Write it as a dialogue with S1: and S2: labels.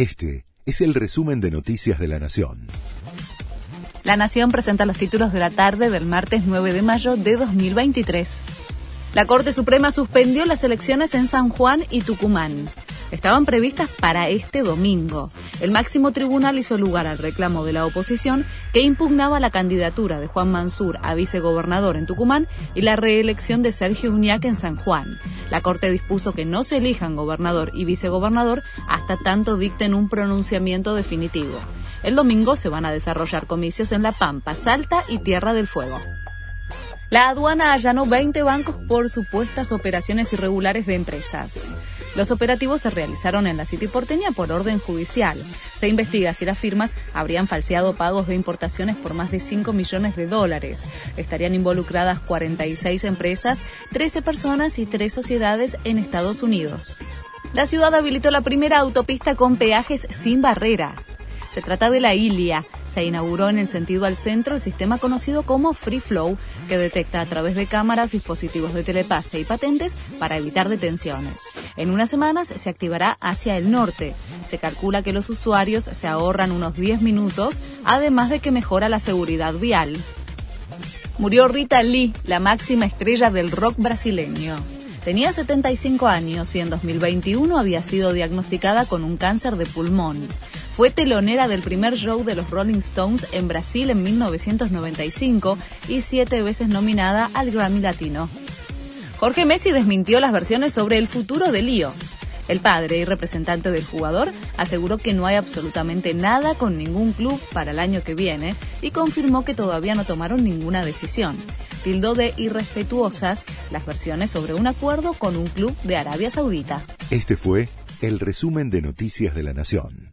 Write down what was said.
S1: Este es el resumen de Noticias de la Nación.
S2: La Nación presenta los títulos de la tarde del martes 9 de mayo de 2023. La Corte Suprema suspendió las elecciones en San Juan y Tucumán estaban previstas para este domingo. El máximo tribunal hizo lugar al reclamo de la oposición que impugnaba la candidatura de Juan Mansur a vicegobernador en Tucumán y la reelección de Sergio Uñac en San Juan. La Corte dispuso que no se elijan gobernador y vicegobernador hasta tanto dicten un pronunciamiento definitivo. El domingo se van a desarrollar comicios en La Pampa, Salta y Tierra del Fuego. La aduana allanó 20 bancos por supuestas operaciones irregulares de empresas. Los operativos se realizaron en la City porteña por orden judicial. Se investiga si las firmas habrían falseado pagos de importaciones por más de 5 millones de dólares. Estarían involucradas 46 empresas, 13 personas y 3 sociedades en Estados Unidos. La ciudad habilitó la primera autopista con peajes sin barrera. Se trata de la Ilia. Se inauguró en el sentido al centro el sistema conocido como Free Flow, que detecta a través de cámaras dispositivos de telepase y patentes para evitar detenciones. En unas semanas se activará hacia el norte. Se calcula que los usuarios se ahorran unos 10 minutos, además de que mejora la seguridad vial. Murió Rita Lee, la máxima estrella del rock brasileño. Tenía 75 años y en 2021 había sido diagnosticada con un cáncer de pulmón. Fue telonera del primer show de los Rolling Stones en Brasil en 1995 y siete veces nominada al Grammy Latino. Jorge Messi desmintió las versiones sobre el futuro de Lío. El padre y representante del jugador aseguró que no hay absolutamente nada con ningún club para el año que viene y confirmó que todavía no tomaron ninguna decisión. Tildó de irrespetuosas las versiones sobre un acuerdo con un club de Arabia Saudita.
S1: Este fue el resumen de Noticias de la Nación.